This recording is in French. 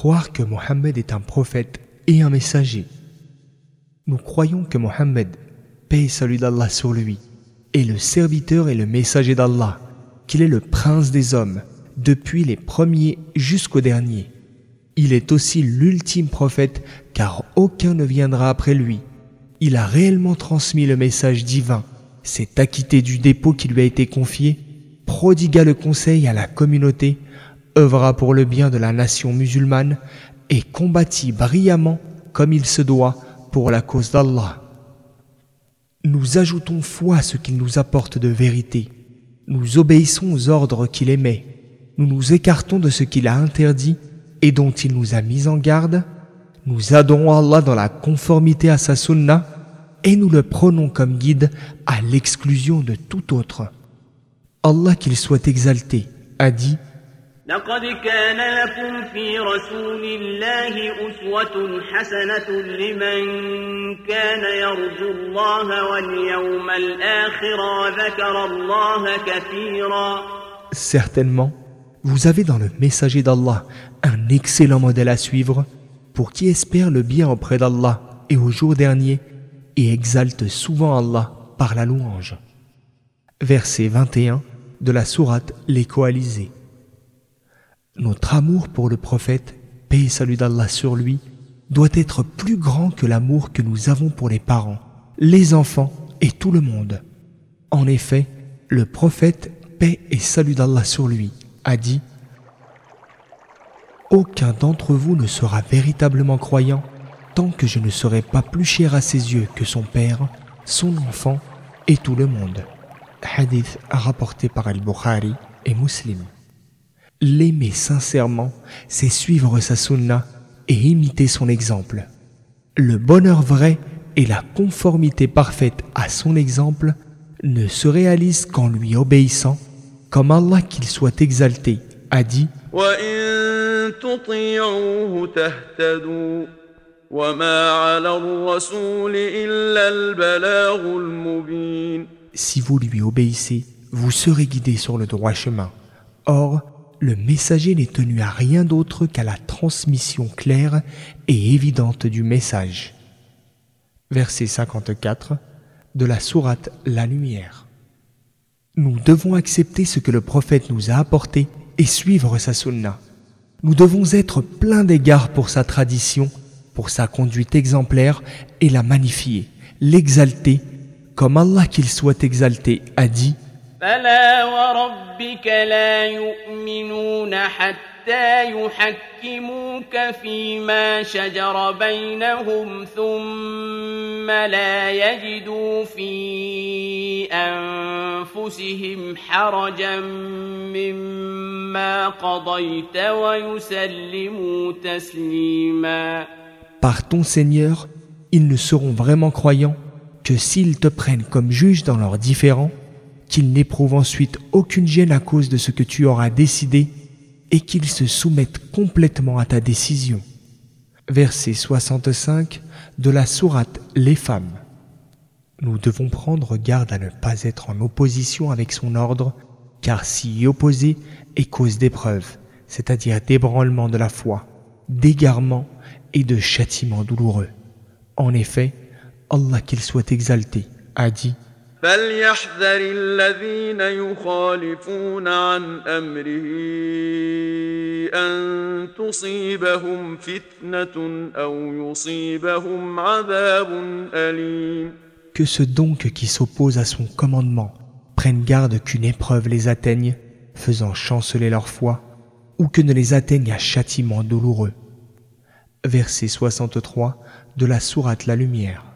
croire que Mohammed est un prophète et un messager. Nous croyons que Mohammed, paix et salut d'Allah sur lui, est le serviteur et le messager d'Allah, qu'il est le prince des hommes, depuis les premiers jusqu'aux derniers. Il est aussi l'ultime prophète car aucun ne viendra après lui. Il a réellement transmis le message divin, s'est acquitté du dépôt qui lui a été confié, prodigua le conseil à la communauté, œuvra pour le bien de la nation musulmane et combattit brillamment comme il se doit pour la cause d'Allah. Nous ajoutons foi à ce qu'il nous apporte de vérité. Nous obéissons aux ordres qu'il émet. Nous nous écartons de ce qu'il a interdit et dont il nous a mis en garde. Nous adorons Allah dans la conformité à sa sunna et nous le prenons comme guide à l'exclusion de tout autre. Allah qu'il soit exalté a dit لقد كان لكم في رسول الله أسوة حسنة لمن كان يرجو الله واليوم الآخر وذكر الله كثيرا Certainement, vous avez dans le messager d'Allah un excellent modèle à suivre pour qui espère le bien auprès d'Allah et au jour dernier et exalte souvent Allah par la louange. Verset 21 de la sourate Les Coalisés. Notre amour pour le prophète, paix et salut d'Allah sur lui, doit être plus grand que l'amour que nous avons pour les parents, les enfants et tout le monde. En effet, le prophète, paix et salut d'Allah sur lui, a dit Aucun d'entre vous ne sera véritablement croyant tant que je ne serai pas plus cher à ses yeux que son père, son enfant et tout le monde. Hadith rapporté par Al-Bukhari et Muslim. L'aimer sincèrement, c'est suivre sa sunna et imiter son exemple. Le bonheur vrai et la conformité parfaite à son exemple ne se réalisent qu'en lui obéissant, comme Allah qu'il soit exalté a dit Si vous lui obéissez, vous serez guidé sur le droit chemin. Or, le messager n'est tenu à rien d'autre qu'à la transmission claire et évidente du message. Verset 54 de la sourate La Lumière. Nous devons accepter ce que le prophète nous a apporté et suivre sa sunna. Nous devons être pleins d'égards pour sa tradition, pour sa conduite exemplaire et la magnifier, l'exalter, comme Allah qu'il soit exalté a dit فلا وربك لا يؤمنون حتى يحكموك فيما شجر بينهم ثم لا يجدوا في أنفسهم حرجا مما قضيت ويسلموا تسليما Par ton Seigneur, ils ne seront vraiment croyants que s'ils te prennent comme juge dans leurs différends, qu'ils n'éprouvent ensuite aucune gêne à cause de ce que tu auras décidé et qu'ils se soumettent complètement à ta décision. Verset 65 de la sourate Les femmes. Nous devons prendre garde à ne pas être en opposition avec son ordre, car s'y opposer est cause d'épreuve, c'est-à-dire d'ébranlement de la foi, d'égarement et de châtiment douloureux. En effet, Allah qu'il soit exalté a dit فليحذر الذين يخالفون عن أمره أن تصيبهم فتنة أو يصيبهم عذاب أليم Que ceux donc qui s'opposent à son commandement prennent garde qu'une épreuve les atteigne, faisant chanceler leur foi, ou que ne les atteigne un châtiment douloureux. Verset 63 de la sourate La Lumière.